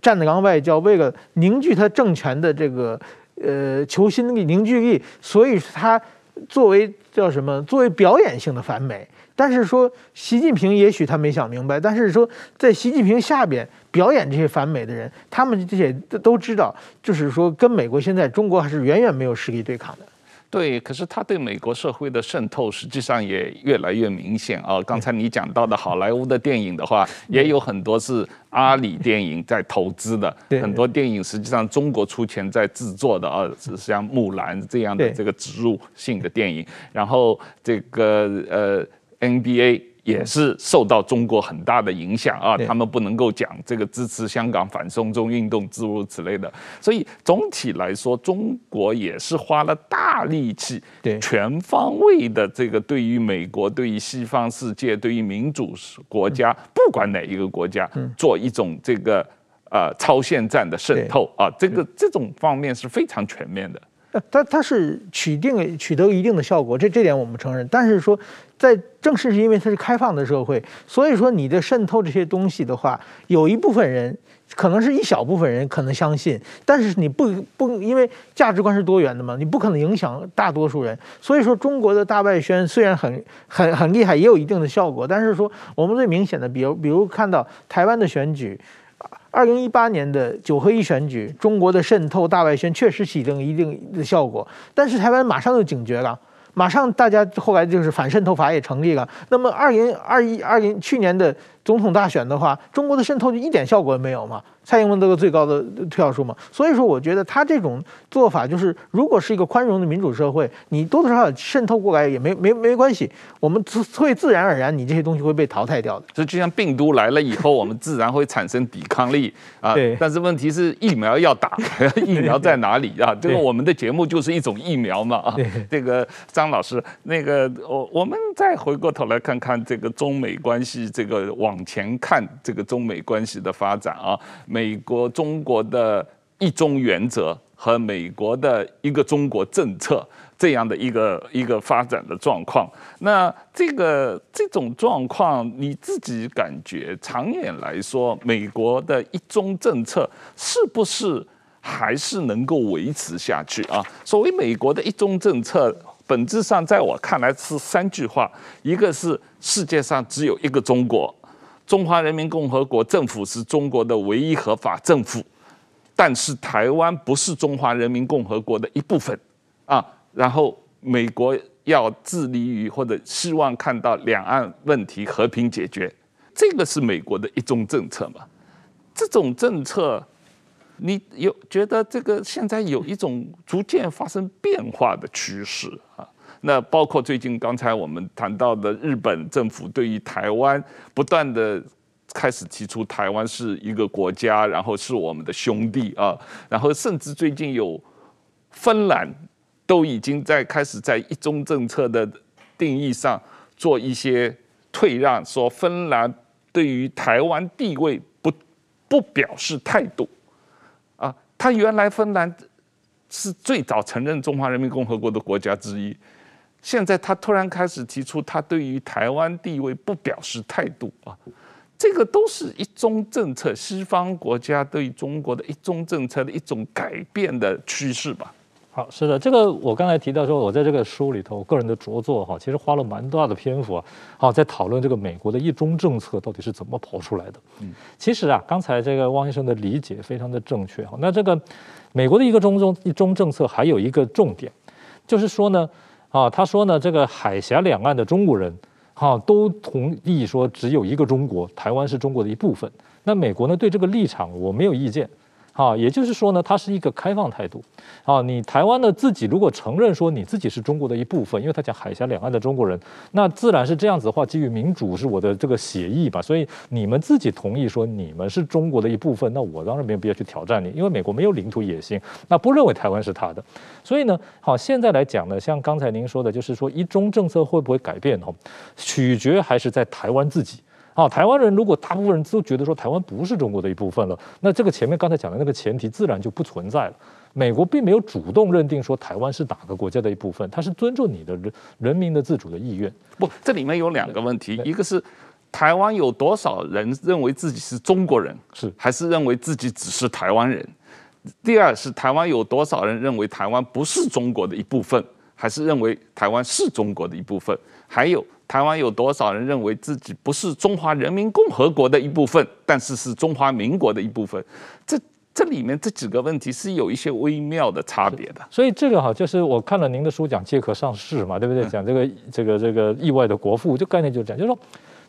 [SPEAKER 5] 战狼外交，为了凝聚他政权的这个呃求心力、凝聚力，所以他作为叫什么？作为表演性的反美，但是说习近平也许他没想明白，但是说在习近平下边表演这些反美的人，他们这些都知道，就是说跟美国现在中国还是远远没有实力对抗的。
[SPEAKER 1] 对，可是他对美国社会的渗透实际上也越来越明显啊。刚才你讲到的好莱坞的电影的话，也有很多是阿里电影在投资的，很多电影实际上中国出钱在制作的啊，像《木兰》这样的这个植入性的电影，然后这个呃 NBA。也是受到中国很大的影响啊，他们不能够讲这个支持香港反送中运动诸如此类的，所以总体来说，中国也是花了大力气，对全方位的这个对于美国、对于西方世界、对于民主国家，不管哪一个国家，做一种这个呃超限战的渗透啊，这个这种方面是非常全面的。
[SPEAKER 5] 它它是取定取得一定的效果，这这点我们承认。但是说，在正是是因为它是开放的社会，所以说你的渗透这些东西的话，有一部分人可能是一小部分人可能相信，但是你不不因为价值观是多元的嘛，你不可能影响大多数人。所以说，中国的大外宣虽然很很很厉害，也有一定的效果，但是说我们最明显的，比如比如看到台湾的选举。二零一八年的九合一选举，中国的渗透大外宣确实起了一定的效果，但是台湾马上就警觉了，马上大家后来就是反渗透法也成立了。那么二零二一二零去年的总统大选的话，中国的渗透就一点效果也没有嘛。蔡英文得个最高的票数嘛，所以说我觉得他这种做法就是，如果是一个宽容的民主社会，你多多少少渗透过来也没没没关系，我们自会自然而然，你这些东西会被淘汰掉的。
[SPEAKER 1] 这就像病毒来了以后，我们自然会产生抵抗力啊。对。但是问题是疫苗要打，疫苗在哪里啊？这个我们的节目就是一种疫苗嘛啊。这个张老师，那个我我们再回过头来看看这个中美关系，这个往往前看这个中美关系的发展啊。美国、中国的一中原则和美国的一个中国政策这样的一个一个发展的状况，那这个这种状况，你自己感觉长远来说，美国的一中政策是不是还是能够维持下去啊？所谓美国的一中政策，本质上在我看来是三句话：一个是世界上只有一个中国。中华人民共和国政府是中国的唯一合法政府，但是台湾不是中华人民共和国的一部分啊。然后美国要致力于或者希望看到两岸问题和平解决，这个是美国的一种政策嘛？这种政策，你有觉得这个现在有一种逐渐发生变化的趋势啊？那包括最近刚才我们谈到的日本政府对于台湾不断的开始提出台湾是一个国家，然后是我们的兄弟啊，然后甚至最近有芬兰都已经在开始在一中政策的定义上做一些退让，说芬兰对于台湾地位不不表示态度啊，他原来芬兰是最早承认中华人民共和国的国家之一。现在他突然开始提出，他对于台湾地位不表示态度啊，这个都是一中政策，西方国家对于中国的一中政策的一种改变的趋势吧。
[SPEAKER 4] 好，是的，这个我刚才提到说，我在这个书里头，我个人的着作哈，其实花了蛮大的篇幅啊，好，在讨论这个美国的一中政策到底是怎么跑出来的。嗯，其实啊，刚才这个汪医生的理解非常的正确哈。那这个美国的一个中中一中政策还有一个重点，就是说呢。啊，他说呢，这个海峡两岸的中国人，哈，都同意说只有一个中国，台湾是中国的一部分。那美国呢，对这个立场我没有意见。啊，也就是说呢，它是一个开放态度。啊，你台湾呢自己如果承认说你自己是中国的一部分，因为他讲海峡两岸的中国人，那自然是这样子的话，基于民主是我的这个协议吧，所以你们自己同意说你们是中国的一部分，那我当然没有必要去挑战你，因为美国没有领土野心，那不认为台湾是他的。所以呢，好，现在来讲呢，像刚才您说的，就是说一中政策会不会改变哦，取决还是在台湾自己。啊，台湾人如果大部分人都觉得说台湾不是中国的一部分了，那这个前面刚才讲的那个前提自然就不存在了。美国并没有主动认定说台湾是哪个国家的一部分，它是尊重你的人人民的自主的意愿。
[SPEAKER 1] 不，这里面有两个问题，一个是台湾有多少人认为自己是中国人，是还是认为自己只是台湾人？第二是台湾有多少人认为台湾不是中国的一部分？还是认为台湾是中国的一部分？还有台湾有多少人认为自己不是中华人民共和国的一部分，但是是中华民国的一部分？这这里面这几个问题是有一些微妙的差别的。
[SPEAKER 4] 所以这个哈，就是我看了您的书讲借壳上市嘛，对不对？讲这个这个这个意外的国父，这概念就是这样，就是说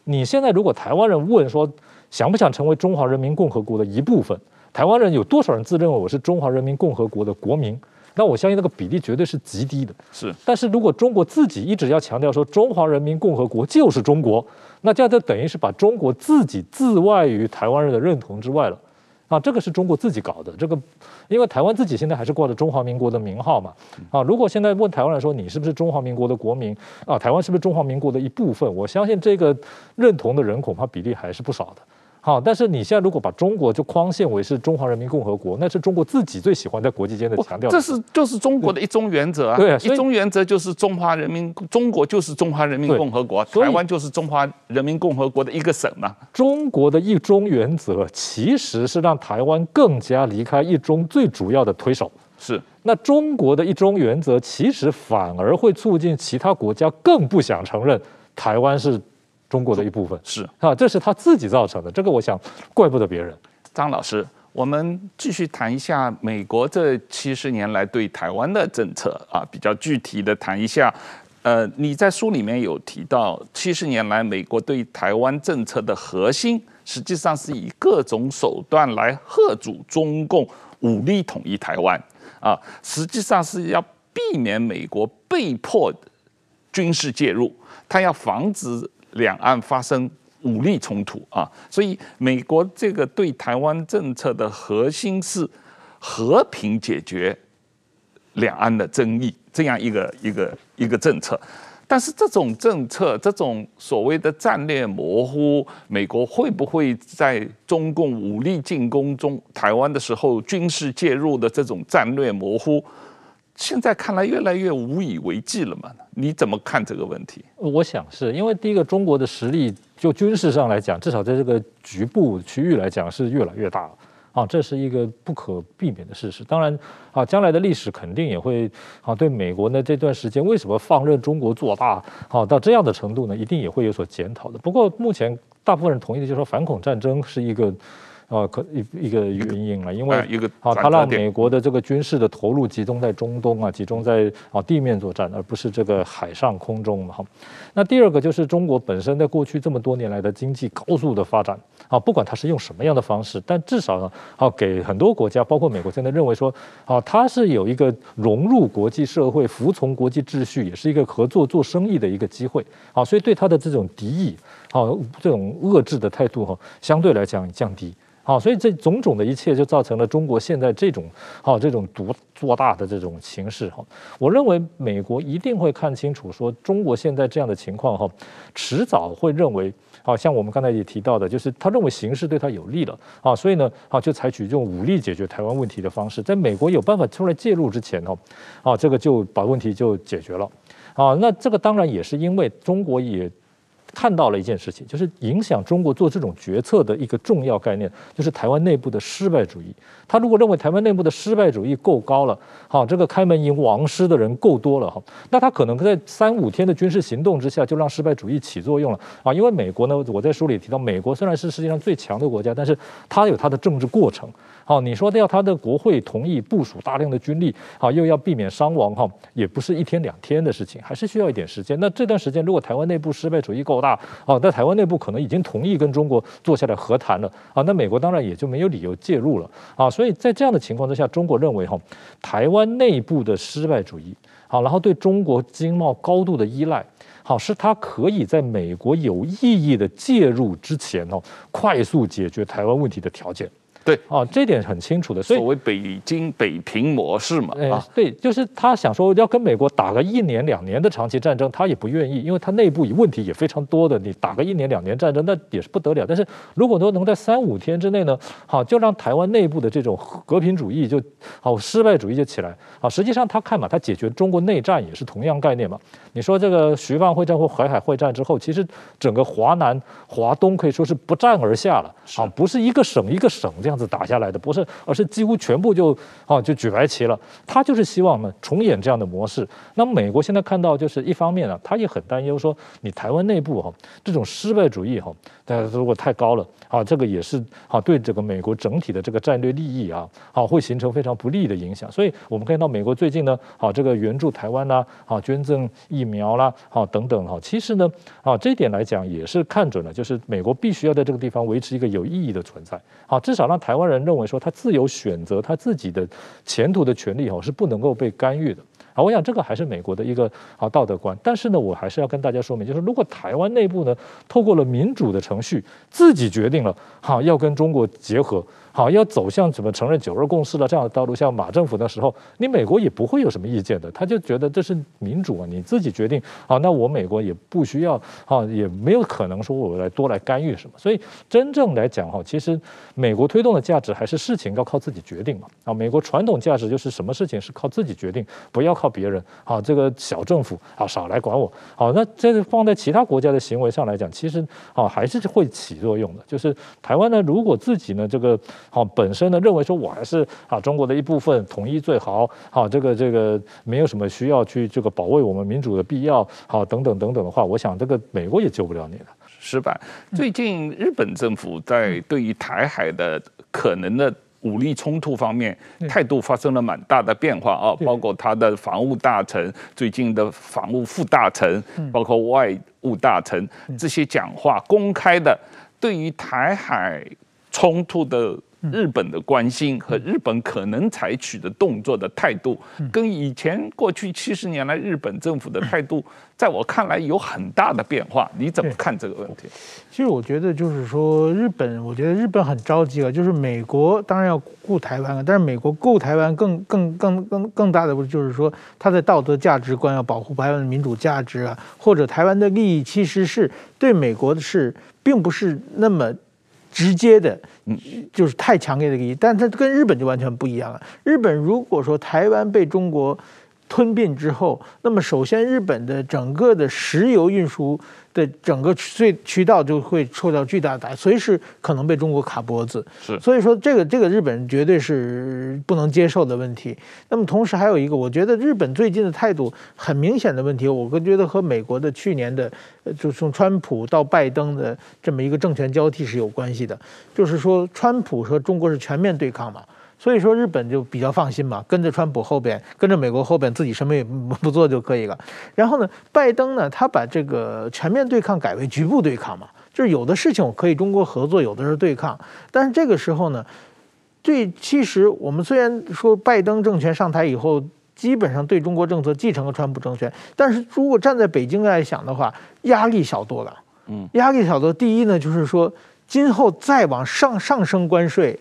[SPEAKER 4] 你现在如果台湾人问说想不想成为中华人民共和国的一部分？台湾人有多少人自认为我是中华人民共和国的国民？那我相信那个比例绝对是极低的。
[SPEAKER 1] 是，
[SPEAKER 4] 但是如果中国自己一直要强调说中华人民共和国就是中国，那这样就等于是把中国自己自外于台湾人的认同之外了。啊，这个是中国自己搞的。这个，因为台湾自己现在还是挂着中华民国的名号嘛。啊，如果现在问台湾人说你是不是中华民国的国民？啊，台湾是不是中华民国的一部分？我相信这个认同的人恐怕比例还是不少的。好，但是你现在如果把中国就框限为是中华人民共和国，那是中国自己最喜欢在国际间的强调。
[SPEAKER 1] 这是就是中国的一中原则啊。
[SPEAKER 4] 对啊，
[SPEAKER 1] 一中原则就是中华人民，中国就是中华人民共和国，台湾就是中华人民共和国的一个省嘛。
[SPEAKER 4] 中国的一中原则其实是让台湾更加离开一中最主要的推手。
[SPEAKER 1] 是，
[SPEAKER 4] 那中国的一中原则其实反而会促进其他国家更不想承认台湾是。中国的一部分
[SPEAKER 1] 是
[SPEAKER 4] 啊，这是他自己造成的。这个我想怪不得别人。
[SPEAKER 1] 张老师，我们继续谈一下美国这七十年来对台湾的政策啊，比较具体的谈一下。呃，你在书里面有提到，七十年来美国对台湾政策的核心，实际上是以各种手段来吓阻中共武力统一台湾啊，实际上是要避免美国被迫军事介入，他要防止。两岸发生武力冲突啊，所以美国这个对台湾政策的核心是和平解决两岸的争议，这样一个一个一个政策。但是这种政策，这种所谓的战略模糊，美国会不会在中共武力进攻中台湾的时候军事介入的这种战略模糊？现在看来越来越无以为继了嘛？你怎么看这个问题？
[SPEAKER 4] 我想是因为第一个，中国的实力就军事上来讲，至少在这个局部区域来讲是越来越大啊，这是一个不可避免的事实。当然啊，将来的历史肯定也会啊，对美国呢这段时间为什么放任中国做大啊到这样的程度呢，一定也会有所检讨的。不过目前大部分人同意的就是说，反恐战争是一个。啊，可一一个原因了，因为啊，他让美国的这个军事的投入集中在中东啊，集中在啊地面作战，而不是这个海上空中嘛。哈，那第二个就是中国本身在过去这么多年来的经济高速的发展啊，不管它是用什么样的方式，但至少呢，啊，给很多国家，包括美国，现在认为说啊，它是有一个融入国际社会、服从国际秩序，也是一个合作做生意的一个机会啊，所以对它的这种敌意啊，这种遏制的态度哈，相对来讲降低。好，所以这种种的一切就造成了中国现在这种，好这种独做大的这种形势哈。我认为美国一定会看清楚，说中国现在这样的情况哈，迟早会认为，好像我们刚才也提到的，就是他认为形势对他有利了啊，所以呢，啊就采取这种武力解决台湾问题的方式，在美国有办法出来介入之前哈，啊这个就把问题就解决了啊。那这个当然也是因为中国也。看到了一件事情，就是影响中国做这种决策的一个重要概念，就是台湾内部的失败主义。他如果认为台湾内部的失败主义够高了，好，这个开门迎王师的人够多了哈，那他可能在三五天的军事行动之下就让失败主义起作用了啊。因为美国呢，我在书里提到，美国虽然是世界上最强的国家，但是它有它的政治过程。好，你说要他的国会同意部署大量的军力，好，又要避免伤亡，哈，也不是一天两天的事情，还是需要一点时间。那这段时间，如果台湾内部失败主义够大，哦，在台湾内部可能已经同意跟中国坐下来和谈了，啊，那美国当然也就没有理由介入了，啊，所以在这样的情况之下，中国认为，哈，台湾内部的失败主义，好，然后对中国经贸高度的依赖，好，是他可以在美国有意义的介入之前，哦，快速解决台湾问题的条件。
[SPEAKER 1] 对
[SPEAKER 4] 啊，这点很清楚的，所以
[SPEAKER 1] 所谓北京北平模式嘛，啊，
[SPEAKER 4] 对，就是他想说要跟美国打个一年两年的长期战争，他也不愿意，因为他内部问题也非常多的，你打个一年两年战争那也是不得了。但是如果说能在三五天之内呢，好，就让台湾内部的这种和平主义就好，失败主义就起来，好，实际上他看嘛，他解决中国内战也是同样概念嘛。你说这个徐蚌会战或淮海会战之后，其实整个华南、华东可以说是不战而下了，啊，不是一个省一个省这样。样子打下来的，不是，而是几乎全部就啊就举白旗了。他就是希望呢重演这样的模式。那么美国现在看到就是一方面呢，他也很担忧说你台湾内部哈这种失败主义哈，大家如果太高了啊，这个也是啊对这个美国整体的这个战略利益啊，啊会形成非常不利的影响。所以我们看到美国最近呢，啊这个援助台湾啦，啊捐赠疫苗啦，啊等等哈，其实呢啊这一点来讲也是看准了，就是美国必须要在这个地方维持一个有意义的存在，好，至少让台湾人认为说他自由选择他自己的前途的权利哦是不能够被干预的。啊，我想这个还是美国的一个啊道德观，但是呢，我还是要跟大家说明，就是如果台湾内部呢，透过了民主的程序，自己决定了，哈要跟中国结合。好，要走向什么承认九二共识的这样的道路，像马政府的时候，你美国也不会有什么意见的，他就觉得这是民主啊，你自己决定。好，那我美国也不需要，啊，也没有可能说我来多来干预什么。所以真正来讲哈，其实美国推动的价值还是事情要靠自己决定嘛。啊，美国传统价值就是什么事情是靠自己决定，不要靠别人。好，这个小政府啊，少来管我。好，那这个放在其他国家的行为上来讲，其实啊还是会起作用的。就是台湾呢，如果自己呢这个。好，本身呢认为说我还是啊中国的一部分，统一最好。好，这个这个没有什么需要去这个保卫我们民主的必要。好，等等等等的话，我想这个美国也救不了你了。
[SPEAKER 1] 失败，最近日本政府在对于台海的可能的武力冲突方面态度发生了蛮大的变化啊，包括他的防务大臣、最近的防务副大臣，包括外务大臣这些讲话公开的对于台海冲突的。日本的关心和日本可能采取的动作的态度，跟以前过去七十年来日本政府的态度，在我看来有很大的变化。你怎么看这个问题？
[SPEAKER 5] 其实我觉得就是说，日本，我觉得日本很着急了。就是美国当然要顾台湾了，但是美国顾台湾更更更更更大的不就是说，他的道德价值观要保护台湾的民主价值啊，或者台湾的利益，其实是对美国的是并不是那么。直接的，就是太强烈的意义，但它跟日本就完全不一样了。日本如果说台湾被中国吞并之后，那么首先日本的整个的石油运输。的整个隧渠道就会受到巨大的打击，随时可能被中国卡脖子。
[SPEAKER 1] 是，
[SPEAKER 5] 所以说这个这个日本绝对是不能接受的问题。那么同时还有一个，我觉得日本最近的态度很明显的问题，我觉得和美国的去年的，就从川普到拜登的这么一个政权交替是有关系的。就是说，川普和中国是全面对抗嘛。所以说日本就比较放心嘛，跟着川普后边，跟着美国后边，自己什么也 不做就可以了。然后呢，拜登呢，他把这个全面对抗改为局部对抗嘛，就是有的事情我可以中国合作，有的是对抗。但是这个时候呢，对，其实我们虽然说拜登政权上台以后，基本上对中国政策继承了川普政权，但是如果站在北京来想的话，压力小多了。嗯，压力小多。第一呢，就是说今后再往上上升关税。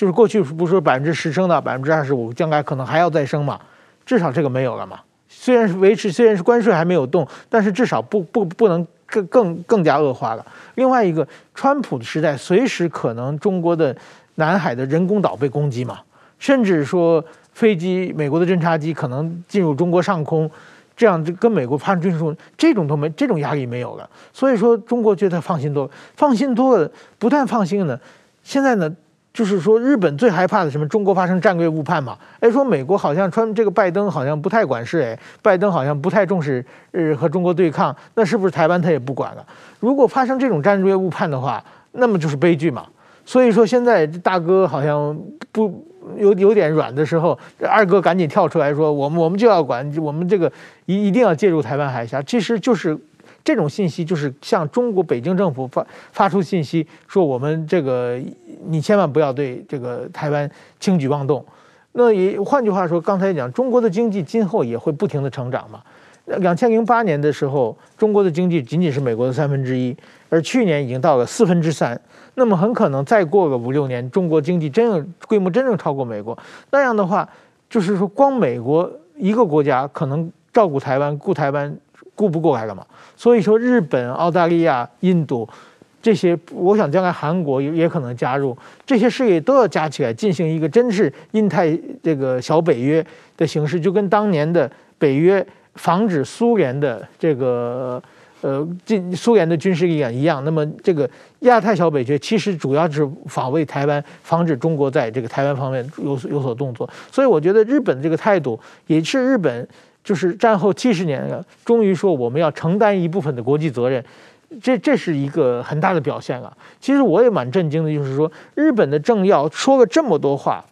[SPEAKER 5] 就是过去不是说百分之十升到百分之二十五，将来可能还要再升嘛？至少这个没有了嘛。虽然是维持，虽然是关税还没有动，但是至少不不不能更更更加恶化了。另外一个，川普的时代随时可能中国的南海的人工岛被攻击嘛，甚至说飞机美国的侦察机可能进入中国上空，这样就跟美国发生军事冲突，这种都没这种压力没有了。所以说中国觉得放心多了，放心多了，不但放心了，现在呢。就是说，日本最害怕的什么？中国发生战略误判嘛？哎，说美国好像川这个拜登好像不太管事，哎，拜登好像不太重视呃和中国对抗，那是不是台湾他也不管了？如果发生这种战略误判的话，那么就是悲剧嘛。所以说现在大哥好像不有有点软的时候，二哥赶紧跳出来说，我们我们就要管，我们这个一一定要介入台湾海峡，其实就是。这种信息就是向中国北京政府发发出信息，说我们这个你千万不要对这个台湾轻举妄动。那也换句话说，刚才讲中国的经济今后也会不停的成长嘛。两千零八年的时候，中国的经济仅仅是美国的三分之一，而去年已经到了四分之三。那么很可能再过个五六年，中国经济真正规模真正超过美国。那样的话，就是说光美国一个国家可能照顾台湾、顾台湾。顾不过来了嘛？所以说，日本、澳大利亚、印度这些，我想将来韩国也也可能加入，这些事业都要加起来进行一个真是印太这个小北约的形式，就跟当年的北约防止苏联的这个呃，进苏联的军事力量一样，那么这个亚太小北约其实主要是防卫台湾，防止中国在这个台湾方面有所有所动作。所以我觉得日本这个态度也是日本就是战后七十年了，终于说我们要承担一部分的国际责任，这这是一个很大的表现啊。其实我也蛮震惊的，就是说日本的政要说了这么多话，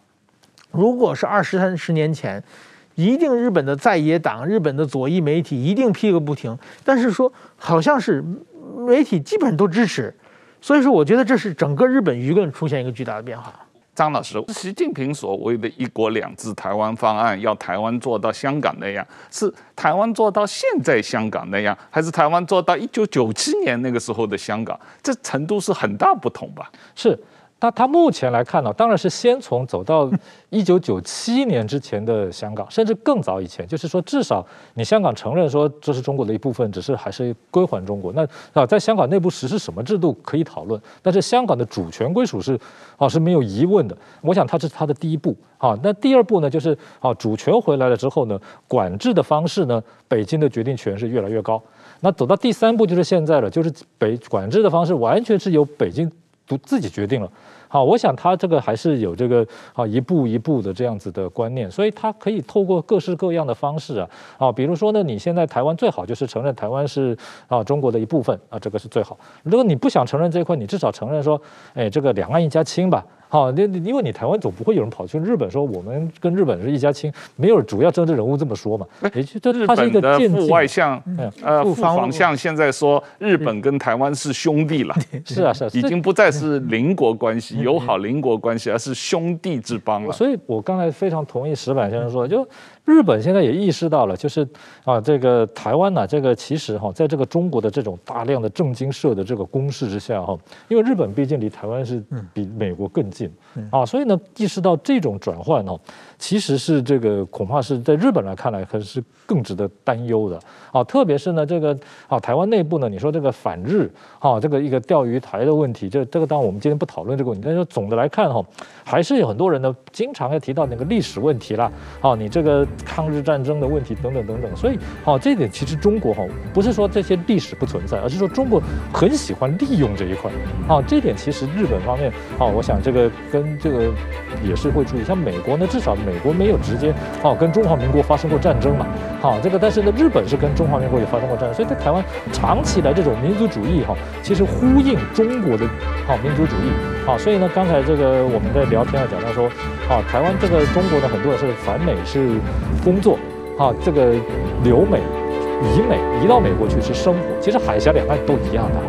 [SPEAKER 5] 如果是二十三十年前。一定日本的在野党、日本的左翼媒体一定批个不停，但是说好像是媒体基本上都支持，所以说我觉得这是整个日本舆论出现一个巨大的变化。
[SPEAKER 1] 张老师，习近平所谓的一国两制台湾方案，要台湾做到香港那样，是台湾做到现在香港那样，还是台湾做到一九九七年那个时候的香港？这程度是很大不同吧？
[SPEAKER 4] 是。那他目前来看呢，当然是先从走到 一九九七年之前的香港，甚至更早以前，就是说至少你香港承认说这是中国的一部分，只是还是归还中国。那啊，在香港内部实施什么制度可以讨论，但是香港的主权归属是啊是没有疑问的。我想它是它的第一步啊。那第二步呢，就是啊主权回来了之后呢，管制的方式呢，北京的决定权是越来越高。那走到第三步就是现在了，就是北管制的方式完全是由北京不自己决定了。好，我想他这个还是有这个啊一步一步的这样子的观念，所以他可以透过各式各样的方式啊，啊，比如说呢，你现在台湾最好就是承认台湾是啊中国的一部分啊，这个是最好。如果你不想承认这一块，你至少承认说，哎，这个两岸一家亲吧。好，那因为你台湾总不会有人跑去日本说我们跟日本是一家亲，没有主要政治人物这么说嘛。也就这它是一个
[SPEAKER 1] 副外相，呃，副防相现在说日本跟台湾是兄弟了。
[SPEAKER 4] 是啊，是啊，
[SPEAKER 1] 已经不再是邻国关系、友好邻国关系，而是兄弟之邦了。
[SPEAKER 4] 所以我刚才非常同意石板先生说的，就。日本现在也意识到了，就是啊，这个台湾呢，这个其实哈，在这个中国的这种大量的政经社的这个攻势之下哈，因为日本毕竟离台湾是比美国更近啊，所以呢，意识到这种转换哦，其实是这个恐怕是在日本来看来，可是更值得担忧的啊，特别是呢，这个啊，台湾内部呢，你说这个反日啊，这个一个钓鱼台的问题，这这个当然我们今天不讨论这个问题，但是总的来看哈，还是有很多人呢，经常要提到那个历史问题啦，啊，你这个。抗日战争的问题等等等等，所以好，这点其实中国哈不是说这些历史不存在，而是说中国很喜欢利用这一块。啊，这点其实日本方面啊，我想这个跟这个也是会注意。像美国呢，至少美国没有直接啊跟中华民国发生过战争嘛。好，这个但是呢，日本是跟中华民国也发生过战争，所以在台湾长期来这种民族主义哈，其实呼应中国的啊民族主义。好，所以呢，刚才这个我们在聊天啊讲到说，啊，台湾这个中国呢很多人是反美是。工作，啊，这个留美、移美、移到美国去是生活，其实海峡两岸都一样的。